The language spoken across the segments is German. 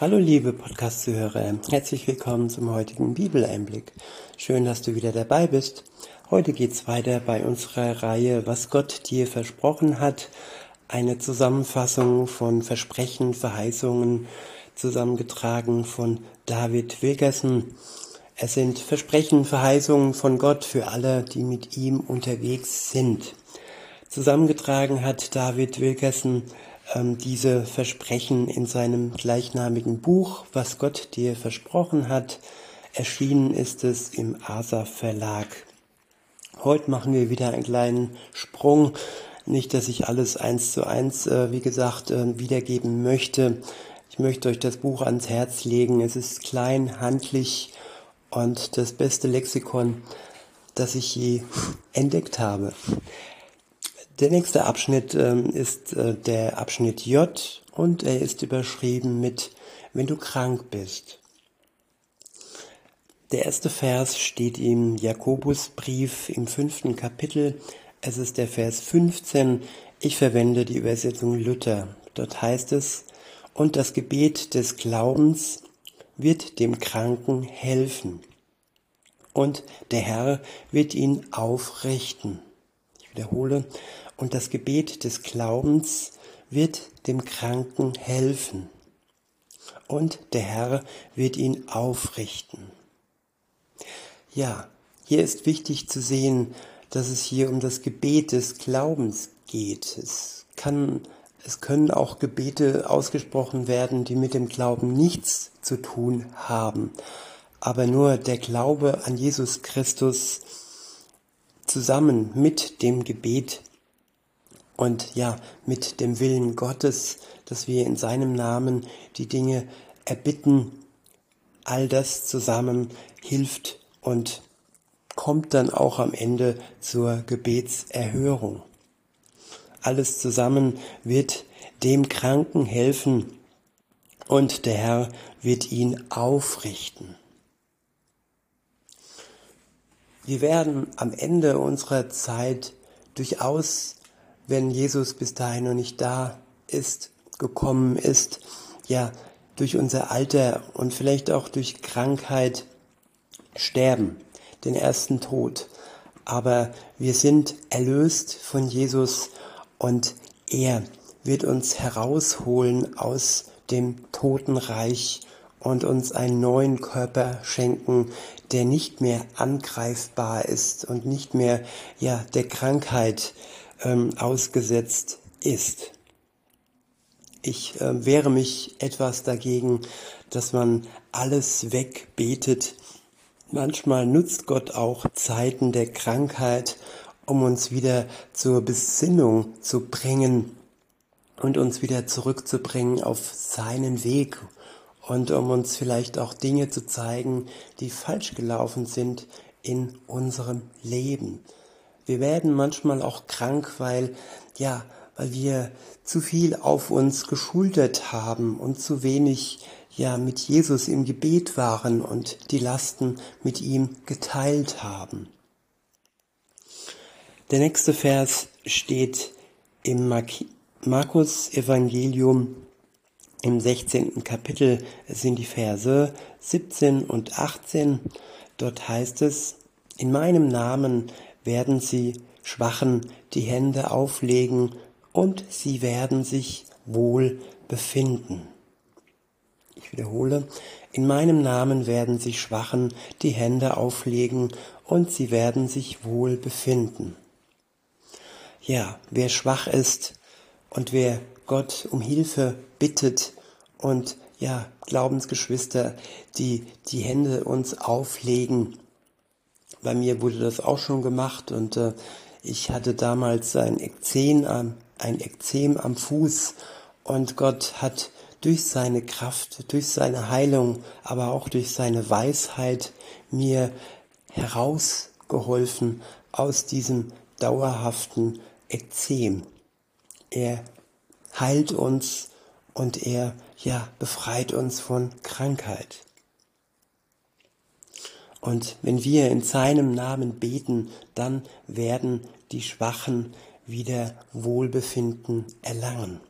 Hallo liebe Podcast-Zuhörer, herzlich willkommen zum heutigen Bibeleinblick. Schön, dass du wieder dabei bist. Heute geht's weiter bei unserer Reihe Was Gott dir versprochen hat. Eine Zusammenfassung von Versprechen, Verheißungen, zusammengetragen von David Wilkerson. Es sind Versprechen, Verheißungen von Gott für alle, die mit ihm unterwegs sind. Zusammengetragen hat David Wilkerson diese Versprechen in seinem gleichnamigen Buch, was Gott dir versprochen hat. Erschienen ist es im ASA Verlag. Heute machen wir wieder einen kleinen Sprung. Nicht, dass ich alles eins zu eins, äh, wie gesagt, äh, wiedergeben möchte. Ich möchte euch das Buch ans Herz legen. Es ist klein, handlich und das beste Lexikon, das ich je entdeckt habe. Der nächste Abschnitt ähm, ist äh, der Abschnitt J und er ist überschrieben mit Wenn du krank bist. Der erste Vers steht im Jakobusbrief im fünften Kapitel. Es ist der Vers 15. Ich verwende die Übersetzung Luther. Dort heißt es, und das Gebet des Glaubens wird dem Kranken helfen. Und der Herr wird ihn aufrichten. Ich wiederhole, und das Gebet des Glaubens wird dem Kranken helfen. Und der Herr wird ihn aufrichten. Ja, hier ist wichtig zu sehen, dass es hier um das Gebet des Glaubens geht. Es kann, es können auch Gebete ausgesprochen werden, die mit dem Glauben nichts zu tun haben. Aber nur der Glaube an Jesus Christus zusammen mit dem Gebet und ja, mit dem Willen Gottes, dass wir in seinem Namen die Dinge erbitten, all das zusammen hilft und kommt dann auch am Ende zur Gebetserhörung. Alles zusammen wird dem Kranken helfen und der Herr wird ihn aufrichten. Wir werden am Ende unserer Zeit durchaus wenn Jesus bis dahin noch nicht da ist, gekommen ist, ja, durch unser Alter und vielleicht auch durch Krankheit sterben, den ersten Tod. Aber wir sind erlöst von Jesus und er wird uns herausholen aus dem Totenreich und uns einen neuen Körper schenken, der nicht mehr angreifbar ist und nicht mehr ja der Krankheit ähm, ausgesetzt ist. Ich äh, wehre mich etwas dagegen, dass man alles wegbetet. Manchmal nutzt Gott auch Zeiten der Krankheit, um uns wieder zur Besinnung zu bringen und uns wieder zurückzubringen auf seinen Weg und um uns vielleicht auch Dinge zu zeigen, die falsch gelaufen sind in unserem Leben. Wir werden manchmal auch krank, weil, ja, weil wir zu viel auf uns geschultert haben und zu wenig, ja, mit Jesus im Gebet waren und die Lasten mit ihm geteilt haben. Der nächste Vers steht im Markus Evangelium im 16. Kapitel sind die Verse 17 und 18. Dort heißt es, in meinem Namen werden sie Schwachen die Hände auflegen und sie werden sich wohl befinden. Ich wiederhole, in meinem Namen werden sich Schwachen die Hände auflegen und sie werden sich wohl befinden. Ja, wer schwach ist und wer Gott um Hilfe bittet und ja, Glaubensgeschwister, die die Hände uns auflegen, bei mir wurde das auch schon gemacht und äh, ich hatte damals ein Ekzem, am, ein Ekzem am Fuß und Gott hat durch seine Kraft, durch seine Heilung, aber auch durch seine Weisheit mir herausgeholfen aus diesem dauerhaften Ekzem. Er heilt uns und er ja befreit uns von Krankheit. Und wenn wir in seinem Namen beten, dann werden die Schwachen wieder Wohlbefinden erlangen.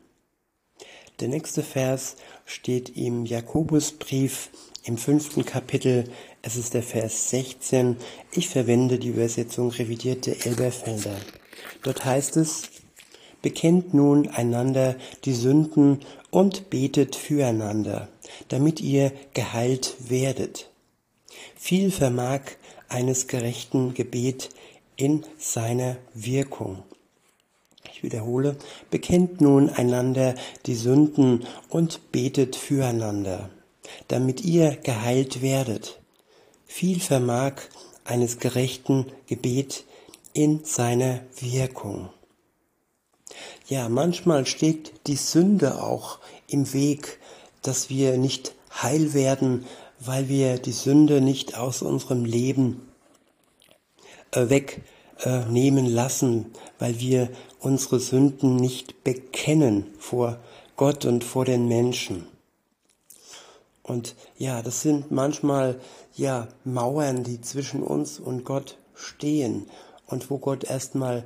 Der nächste Vers steht im Jakobusbrief im fünften Kapitel. Es ist der Vers 16. Ich verwende die Übersetzung revidierte Elberfelder. Dort heißt es, Bekennt nun einander die Sünden und betet füreinander, damit ihr geheilt werdet. Viel vermag eines gerechten Gebet in seiner Wirkung. Ich wiederhole, bekennt nun einander die Sünden und betet füreinander, damit ihr geheilt werdet. Viel vermag eines gerechten Gebet in seiner Wirkung. Ja, manchmal steht die Sünde auch im Weg, dass wir nicht heil werden, weil wir die Sünde nicht aus unserem Leben äh, wegnehmen lassen, weil wir unsere Sünden nicht bekennen vor Gott und vor den Menschen. Und ja, das sind manchmal ja Mauern, die zwischen uns und Gott stehen und wo Gott erstmal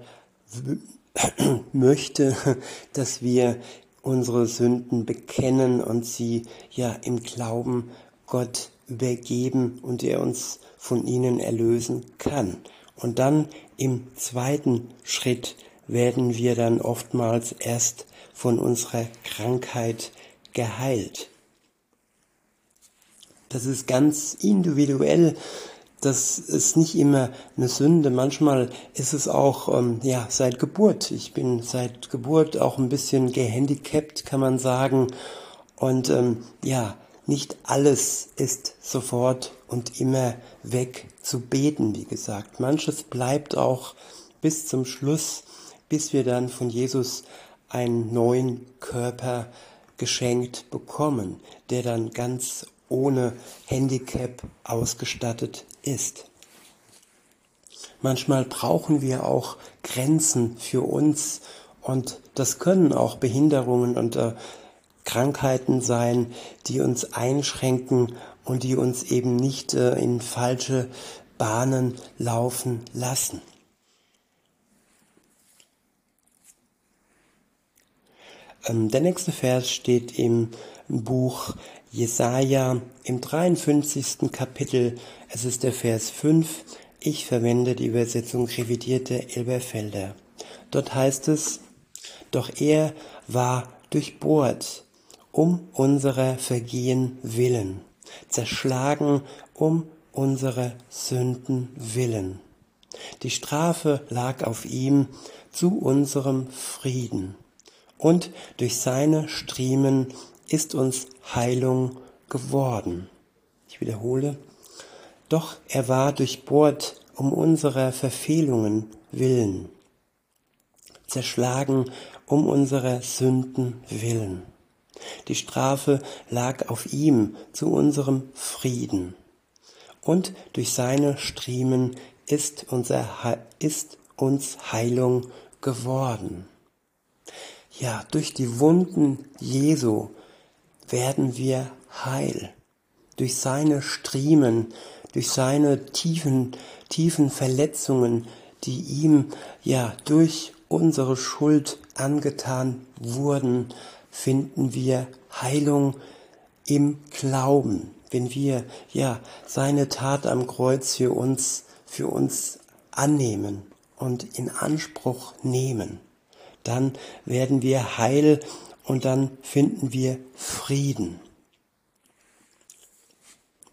möchte, dass wir unsere Sünden bekennen und sie ja im Glauben Gott übergeben und er uns von ihnen erlösen kann. Und dann im zweiten Schritt werden wir dann oftmals erst von unserer Krankheit geheilt. Das ist ganz individuell. Das ist nicht immer eine Sünde. Manchmal ist es auch, ähm, ja, seit Geburt. Ich bin seit Geburt auch ein bisschen gehandicapt, kann man sagen. Und ähm, ja, nicht alles ist sofort und immer weg zu beten, wie gesagt. Manches bleibt auch bis zum Schluss, bis wir dann von Jesus einen neuen Körper geschenkt bekommen, der dann ganz ohne Handicap ausgestattet ist. Manchmal brauchen wir auch Grenzen für uns und das können auch Behinderungen und äh, Krankheiten sein, die uns einschränken und die uns eben nicht äh, in falsche Bahnen laufen lassen. Ähm, der nächste Vers steht im Buch Jesaja im 53. Kapitel. Es ist der Vers 5. Ich verwende die Übersetzung revidierte Elberfelder. Dort heißt es, doch er war durchbohrt um unserer Vergehen willen, zerschlagen um unsere Sünden willen. Die Strafe lag auf ihm zu unserem Frieden, und durch seine Striemen ist uns Heilung geworden. Ich wiederhole, doch er war durchbohrt um unserer Verfehlungen willen, zerschlagen um unserer Sünden willen. Die Strafe lag auf ihm zu unserem Frieden. Und durch seine Striemen ist, unser, ist uns Heilung geworden. Ja, durch die Wunden Jesu werden wir heil. Durch seine Striemen, durch seine tiefen, tiefen Verletzungen, die ihm ja durch unsere Schuld angetan wurden, finden wir Heilung im Glauben, wenn wir ja seine Tat am Kreuz für uns für uns annehmen und in Anspruch nehmen, dann werden wir heil und dann finden wir Frieden.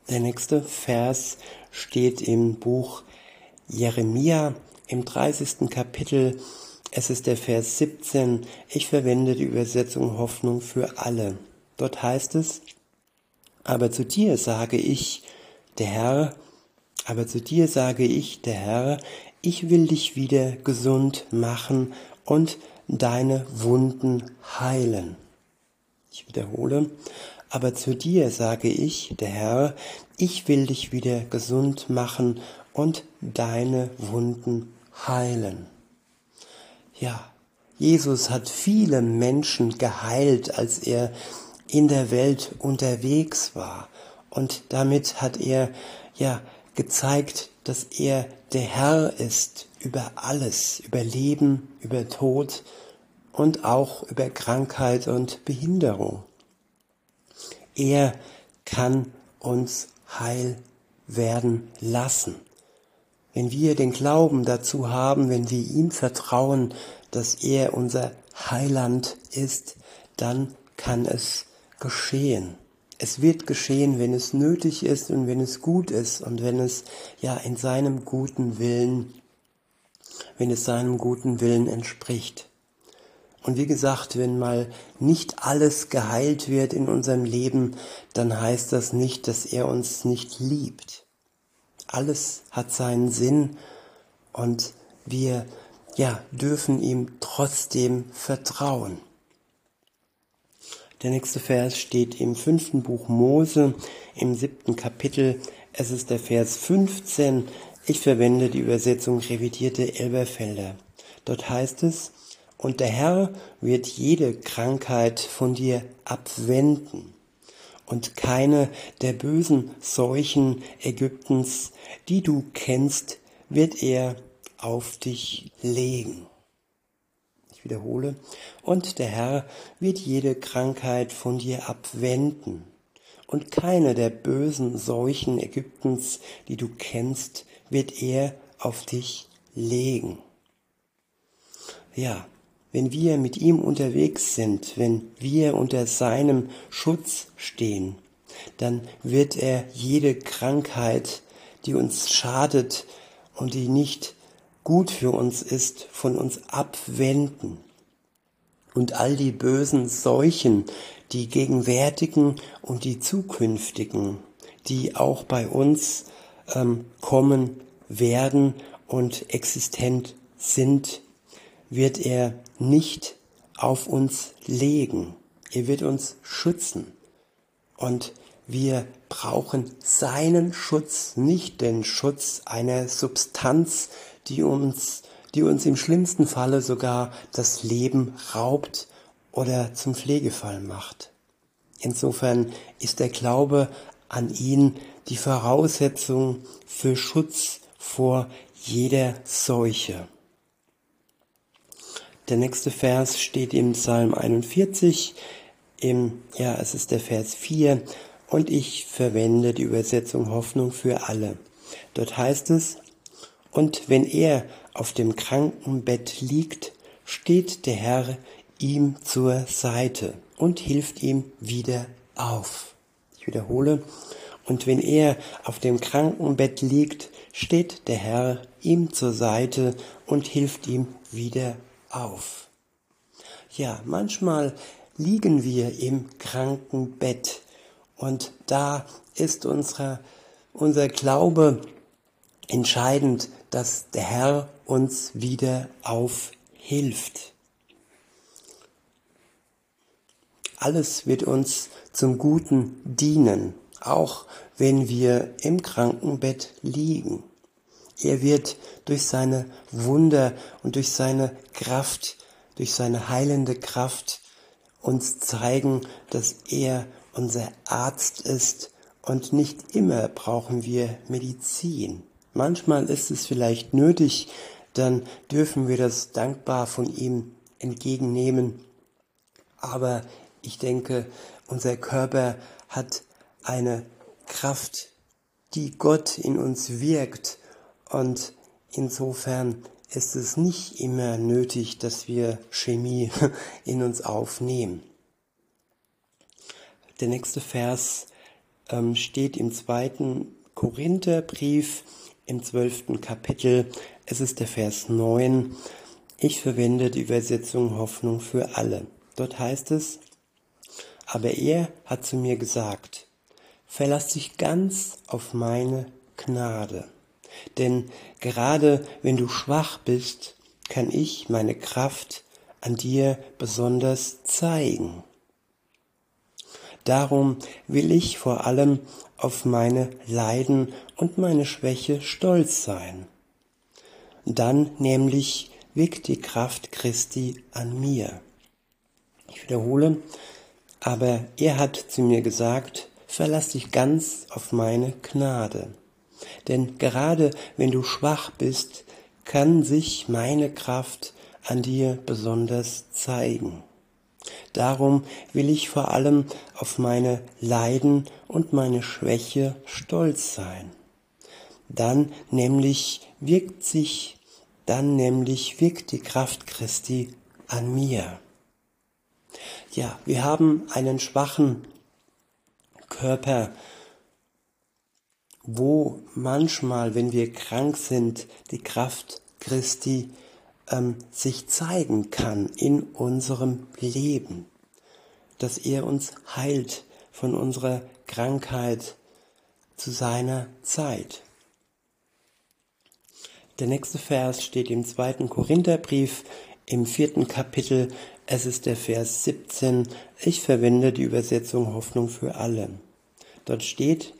Der nächste Vers steht im Buch Jeremia im 30. Kapitel es ist der Vers 17. Ich verwende die Übersetzung Hoffnung für alle. Dort heißt es, aber zu dir sage ich, der Herr, aber zu dir sage ich, der Herr, ich will dich wieder gesund machen und deine Wunden heilen. Ich wiederhole, aber zu dir sage ich, der Herr, ich will dich wieder gesund machen und deine Wunden heilen. Ja, Jesus hat viele Menschen geheilt, als er in der Welt unterwegs war. Und damit hat er ja gezeigt, dass er der Herr ist über alles, über Leben, über Tod und auch über Krankheit und Behinderung. Er kann uns heil werden lassen. Wenn wir den Glauben dazu haben, wenn wir ihm vertrauen, dass er unser Heiland ist, dann kann es geschehen. Es wird geschehen, wenn es nötig ist und wenn es gut ist und wenn es ja in seinem guten Willen, wenn es seinem guten Willen entspricht. Und wie gesagt, wenn mal nicht alles geheilt wird in unserem Leben, dann heißt das nicht, dass er uns nicht liebt. Alles hat seinen Sinn und wir ja, dürfen ihm trotzdem vertrauen. Der nächste Vers steht im fünften Buch Mose im siebten Kapitel. Es ist der Vers 15. Ich verwende die Übersetzung revidierte Elberfelder. Dort heißt es, und der Herr wird jede Krankheit von dir abwenden und keine der bösen Seuchen Ägyptens, die du kennst, wird er auf dich legen. Ich wiederhole, und der Herr wird jede Krankheit von dir abwenden, und keine der bösen Seuchen Ägyptens, die du kennst, wird er auf dich legen. Ja, wenn wir mit ihm unterwegs sind, wenn wir unter seinem Schutz stehen, dann wird er jede Krankheit, die uns schadet und die nicht gut für uns ist, von uns abwenden. Und all die bösen Seuchen, die gegenwärtigen und die zukünftigen, die auch bei uns ähm, kommen werden und existent sind, wird er nicht auf uns legen. Er wird uns schützen. Und wir brauchen seinen Schutz, nicht den Schutz einer Substanz, die uns, die uns im schlimmsten Falle sogar das Leben raubt oder zum Pflegefall macht. Insofern ist der Glaube an ihn die Voraussetzung für Schutz vor jeder Seuche. Der nächste Vers steht im Psalm 41, im, ja, es ist der Vers 4 und ich verwende die Übersetzung Hoffnung für alle. Dort heißt es, und wenn er auf dem Krankenbett liegt, steht der Herr ihm zur Seite und hilft ihm wieder auf. Ich wiederhole, und wenn er auf dem Krankenbett liegt, steht der Herr ihm zur Seite und hilft ihm wieder auf. Ja, manchmal liegen wir im Krankenbett und da ist unsere, unser Glaube entscheidend, dass der Herr uns wieder aufhilft. Alles wird uns zum Guten dienen, auch wenn wir im Krankenbett liegen. Er wird durch seine Wunder und durch seine Kraft, durch seine heilende Kraft uns zeigen, dass er unser Arzt ist und nicht immer brauchen wir Medizin. Manchmal ist es vielleicht nötig, dann dürfen wir das dankbar von ihm entgegennehmen. Aber ich denke, unser Körper hat eine Kraft, die Gott in uns wirkt und insofern ist es nicht immer nötig, dass wir Chemie in uns aufnehmen. Der nächste Vers ähm, steht im zweiten Korintherbrief im zwölften Kapitel. Es ist der Vers 9. Ich verwende die Übersetzung Hoffnung für alle. Dort heißt es, aber er hat zu mir gesagt, verlass dich ganz auf meine Gnade denn gerade wenn du schwach bist, kann ich meine Kraft an dir besonders zeigen. Darum will ich vor allem auf meine Leiden und meine Schwäche stolz sein. Dann nämlich wirkt die Kraft Christi an mir. Ich wiederhole, aber er hat zu mir gesagt, verlass dich ganz auf meine Gnade. Denn gerade wenn du schwach bist, kann sich meine Kraft an dir besonders zeigen. Darum will ich vor allem auf meine Leiden und meine Schwäche stolz sein. Dann nämlich wirkt sich, dann nämlich wirkt die Kraft Christi an mir. Ja, wir haben einen schwachen Körper, wo manchmal, wenn wir krank sind, die Kraft Christi ähm, sich zeigen kann in unserem Leben, dass er uns heilt von unserer Krankheit zu seiner Zeit. Der nächste Vers steht im zweiten Korintherbrief im vierten Kapitel. Es ist der Vers 17. Ich verwende die Übersetzung Hoffnung für alle. Dort steht,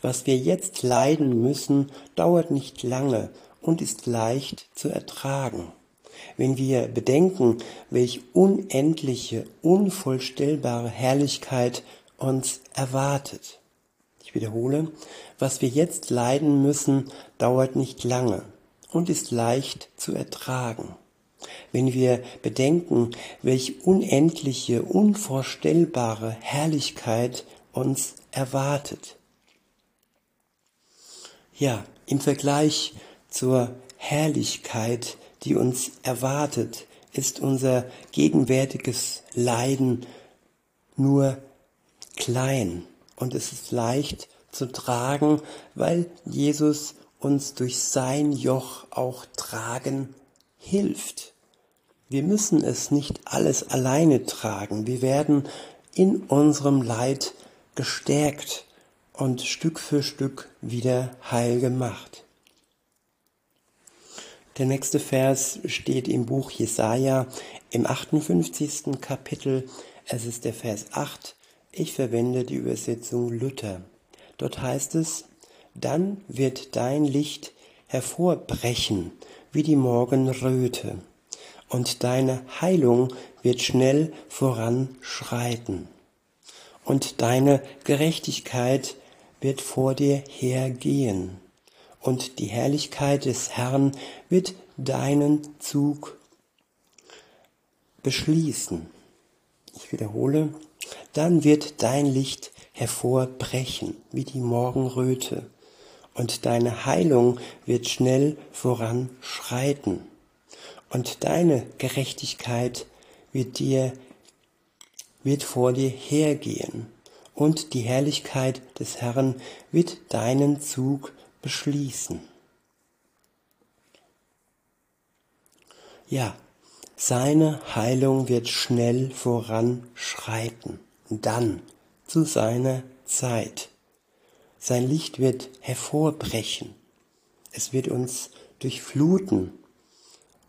was wir jetzt leiden müssen, dauert nicht lange und ist leicht zu ertragen. Wenn wir bedenken, welch unendliche, unvollstellbare Herrlichkeit uns erwartet. Ich wiederhole, was wir jetzt leiden müssen, dauert nicht lange und ist leicht zu ertragen. Wenn wir bedenken, welch unendliche, unvorstellbare Herrlichkeit uns erwartet. Ja, im Vergleich zur Herrlichkeit, die uns erwartet, ist unser gegenwärtiges Leiden nur klein und es ist leicht zu tragen, weil Jesus uns durch sein Joch auch tragen hilft. Wir müssen es nicht alles alleine tragen. Wir werden in unserem Leid gestärkt und Stück für Stück wieder heil gemacht. Der nächste Vers steht im Buch Jesaja im 58. Kapitel. Es ist der Vers 8. Ich verwende die Übersetzung Luther. Dort heißt es, dann wird dein Licht hervorbrechen wie die Morgenröte und deine Heilung wird schnell voranschreiten und deine Gerechtigkeit wird vor dir hergehen. Und die Herrlichkeit des Herrn wird deinen Zug beschließen. Ich wiederhole, dann wird dein Licht hervorbrechen wie die Morgenröte. Und deine Heilung wird schnell voranschreiten. Und deine Gerechtigkeit wird dir wird vor dir hergehen und die Herrlichkeit des Herrn wird deinen Zug beschließen. Ja, seine Heilung wird schnell voranschreiten, dann zu seiner Zeit. Sein Licht wird hervorbrechen, es wird uns durchfluten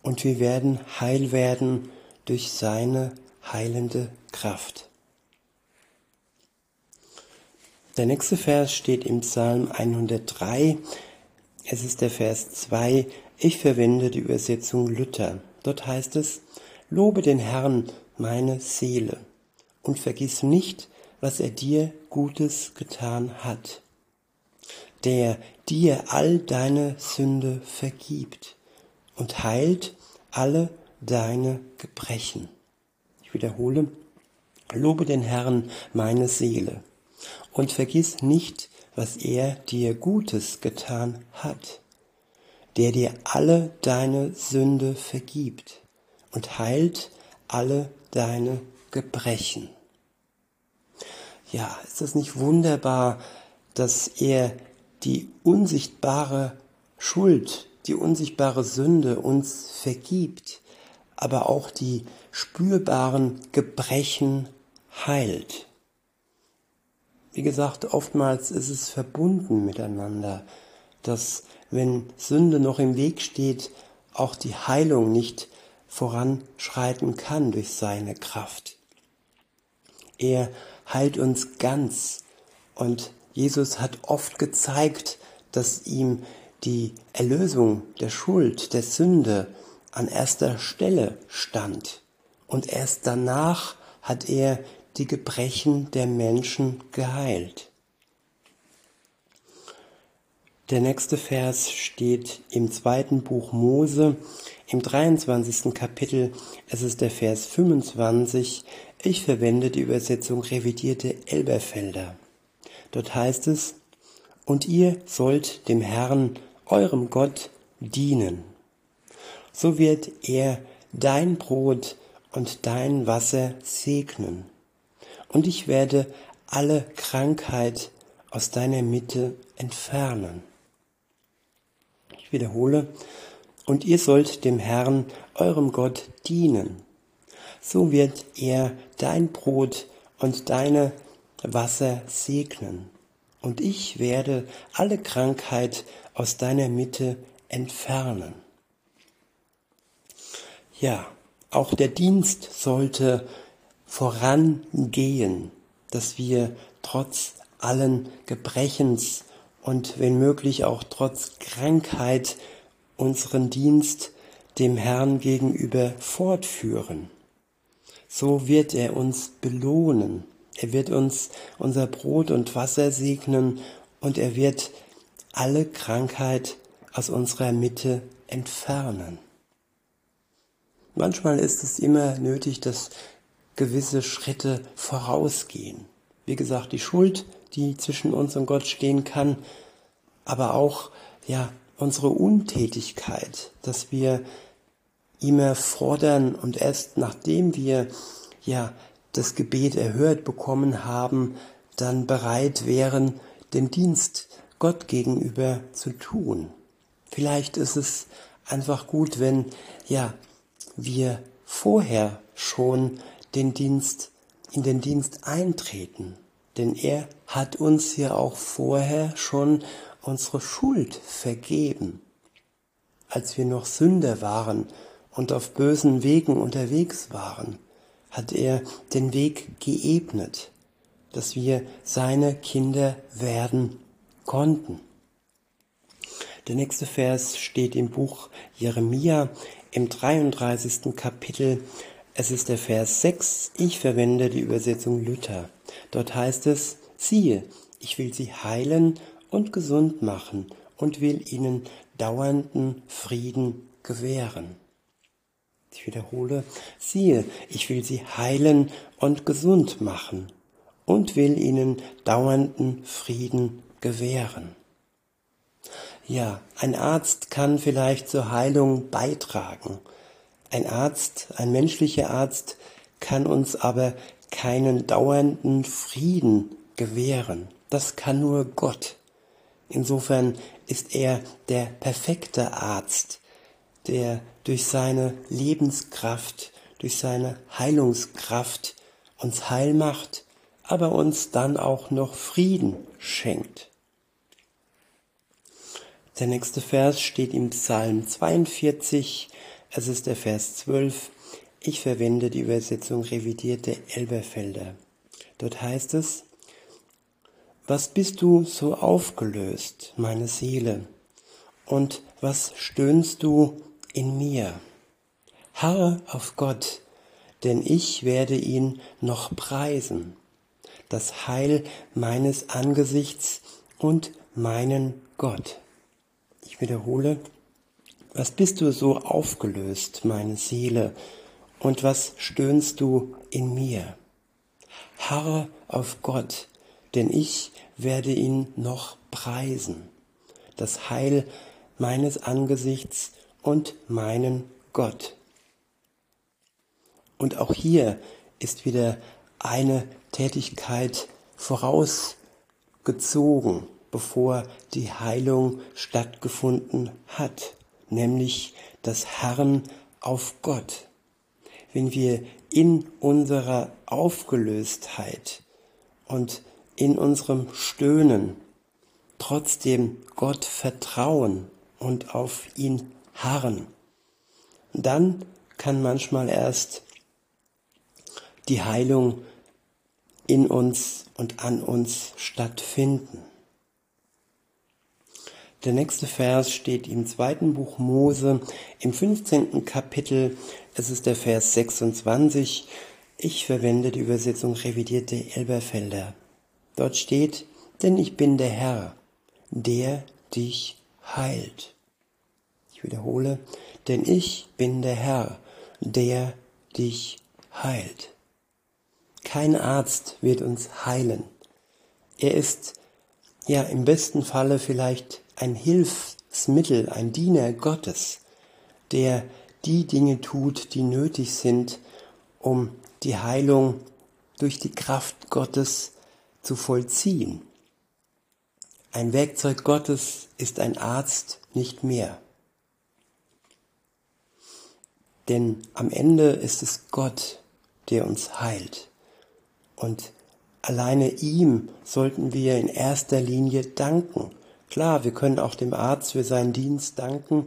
und wir werden heil werden durch seine heilende Kraft. Der nächste Vers steht im Psalm 103. Es ist der Vers 2. Ich verwende die Übersetzung Luther. Dort heißt es, Lobe den Herrn, meine Seele, und vergiss nicht, was er dir Gutes getan hat, der dir all deine Sünde vergibt und heilt alle deine Gebrechen. Ich wiederhole, Lobe den Herrn, meine Seele und vergiss nicht, was er dir Gutes getan hat, der dir alle deine Sünde vergibt und heilt alle deine Gebrechen. Ja, ist das nicht wunderbar, dass er die unsichtbare Schuld, die unsichtbare Sünde uns vergibt, aber auch die spürbaren Gebrechen heilt. Wie gesagt, oftmals ist es verbunden miteinander, dass wenn Sünde noch im Weg steht, auch die Heilung nicht voranschreiten kann durch seine Kraft. Er heilt uns ganz und Jesus hat oft gezeigt, dass ihm die Erlösung der Schuld, der Sünde an erster Stelle stand. Und erst danach hat er die Gebrechen der Menschen geheilt. Der nächste Vers steht im zweiten Buch Mose im 23. Kapitel, es ist der Vers 25, ich verwende die Übersetzung revidierte Elberfelder. Dort heißt es, und ihr sollt dem Herrn, eurem Gott, dienen. So wird er dein Brot und dein Wasser segnen. Und ich werde alle Krankheit aus deiner Mitte entfernen. Ich wiederhole, und ihr sollt dem Herrn, eurem Gott, dienen. So wird er dein Brot und deine Wasser segnen. Und ich werde alle Krankheit aus deiner Mitte entfernen. Ja, auch der Dienst sollte vorangehen, dass wir trotz allen Gebrechens und wenn möglich auch trotz Krankheit unseren Dienst dem Herrn gegenüber fortführen. So wird er uns belohnen. Er wird uns unser Brot und Wasser segnen und er wird alle Krankheit aus unserer Mitte entfernen. Manchmal ist es immer nötig, dass gewisse Schritte vorausgehen. Wie gesagt, die Schuld, die zwischen uns und Gott stehen kann, aber auch, ja, unsere Untätigkeit, dass wir immer fordern und erst nachdem wir, ja, das Gebet erhört bekommen haben, dann bereit wären, den Dienst Gott gegenüber zu tun. Vielleicht ist es einfach gut, wenn, ja, wir vorher schon den Dienst, in den Dienst eintreten. Denn er hat uns ja auch vorher schon unsere Schuld vergeben. Als wir noch Sünder waren und auf bösen Wegen unterwegs waren, hat er den Weg geebnet, dass wir seine Kinder werden konnten. Der nächste Vers steht im Buch Jeremia im 33. Kapitel. Es ist der Vers 6. Ich verwende die Übersetzung Luther. Dort heißt es, siehe, ich will sie heilen und gesund machen und will ihnen dauernden Frieden gewähren. Ich wiederhole, siehe, ich will sie heilen und gesund machen und will ihnen dauernden Frieden gewähren. Ja, ein Arzt kann vielleicht zur Heilung beitragen. Ein Arzt, ein menschlicher Arzt kann uns aber keinen dauernden Frieden gewähren. Das kann nur Gott. Insofern ist er der perfekte Arzt, der durch seine Lebenskraft, durch seine Heilungskraft uns heil macht, aber uns dann auch noch Frieden schenkt. Der nächste Vers steht im Psalm 42, es ist der Vers 12. Ich verwende die Übersetzung revidierte Elberfelder. Dort heißt es, was bist du so aufgelöst, meine Seele, und was stöhnst du in mir? Harre auf Gott, denn ich werde ihn noch preisen, das Heil meines Angesichts und meinen Gott. Ich wiederhole, was bist du so aufgelöst, meine Seele, und was stöhnst du in mir? Harre auf Gott, denn ich werde ihn noch preisen, das Heil meines Angesichts und meinen Gott. Und auch hier ist wieder eine Tätigkeit vorausgezogen bevor die Heilung stattgefunden hat, nämlich das Herren auf Gott. Wenn wir in unserer Aufgelöstheit und in unserem Stöhnen trotzdem Gott vertrauen und auf ihn harren, dann kann manchmal erst die Heilung in uns und an uns stattfinden. Der nächste Vers steht im zweiten Buch Mose im 15. Kapitel. Es ist der Vers 26. Ich verwende die Übersetzung revidierte Elberfelder. Dort steht, denn ich bin der Herr, der dich heilt. Ich wiederhole, denn ich bin der Herr, der dich heilt. Kein Arzt wird uns heilen. Er ist ja im besten Falle vielleicht ein Hilfsmittel, ein Diener Gottes, der die Dinge tut, die nötig sind, um die Heilung durch die Kraft Gottes zu vollziehen. Ein Werkzeug Gottes ist ein Arzt nicht mehr. Denn am Ende ist es Gott, der uns heilt. Und alleine ihm sollten wir in erster Linie danken. Klar, wir können auch dem Arzt für seinen Dienst danken,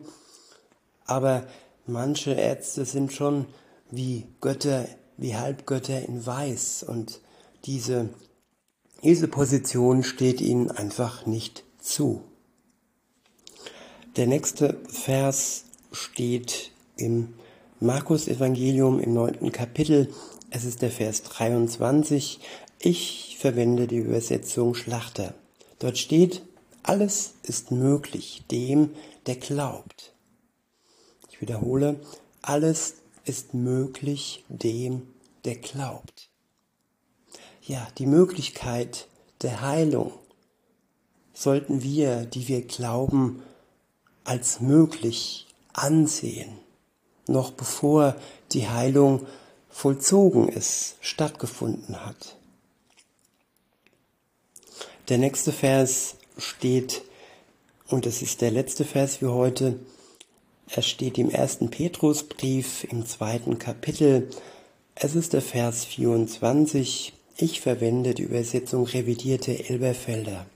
aber manche Ärzte sind schon wie Götter, wie Halbgötter in Weiß und diese, diese Position steht ihnen einfach nicht zu. Der nächste Vers steht im Markus Evangelium im neunten Kapitel. Es ist der Vers 23. Ich verwende die Übersetzung Schlachter. Dort steht, alles ist möglich dem, der glaubt. Ich wiederhole, alles ist möglich dem, der glaubt. Ja, die Möglichkeit der Heilung sollten wir, die wir glauben, als möglich ansehen, noch bevor die Heilung vollzogen ist, stattgefunden hat. Der nächste Vers steht, und es ist der letzte Vers für heute, er steht im ersten Petrusbrief im zweiten Kapitel. Es ist der Vers 24. Ich verwende die Übersetzung revidierte Elberfelder.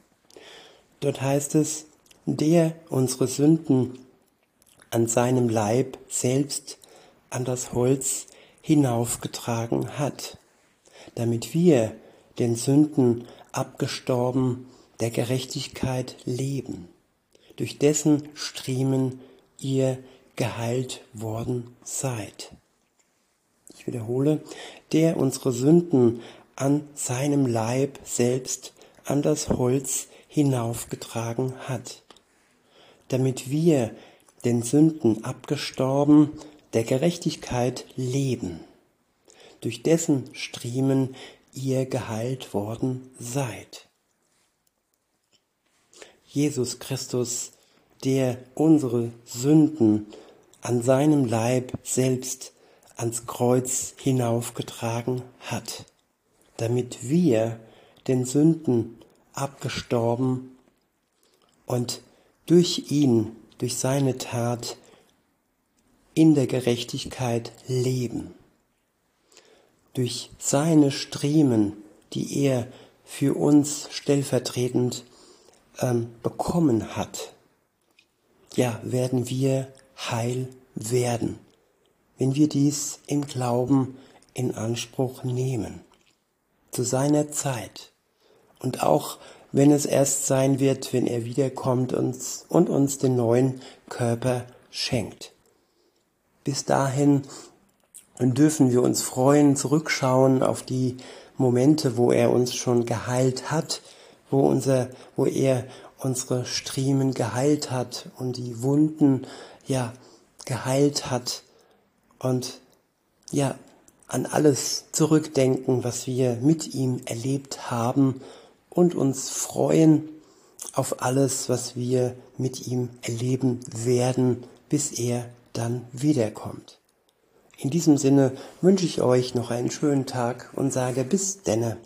Dort heißt es, der unsere Sünden an seinem Leib selbst an das Holz hinaufgetragen hat, damit wir den Sünden abgestorben der Gerechtigkeit leben, durch dessen Striemen ihr geheilt worden seid. Ich wiederhole, der unsere Sünden an seinem Leib selbst an das Holz hinaufgetragen hat, damit wir den Sünden abgestorben der Gerechtigkeit leben, durch dessen Striemen ihr geheilt worden seid. Jesus Christus der unsere Sünden an seinem Leib selbst ans Kreuz hinaufgetragen hat, damit wir den Sünden abgestorben und durch ihn, durch seine Tat in der Gerechtigkeit leben. Durch seine Striemen, die er für uns stellvertretend ähm, bekommen hat, ja, werden wir heil werden, wenn wir dies im Glauben in Anspruch nehmen. Zu seiner Zeit. Und auch wenn es erst sein wird, wenn er wiederkommt uns, und uns den neuen Körper schenkt. Bis dahin dürfen wir uns freuen, zurückschauen auf die Momente, wo er uns schon geheilt hat, wo unser, wo er unsere Striemen geheilt hat und die Wunden, ja, geheilt hat und, ja, an alles zurückdenken, was wir mit ihm erlebt haben und uns freuen auf alles, was wir mit ihm erleben werden, bis er dann wiederkommt. In diesem Sinne wünsche ich euch noch einen schönen Tag und sage bis denne.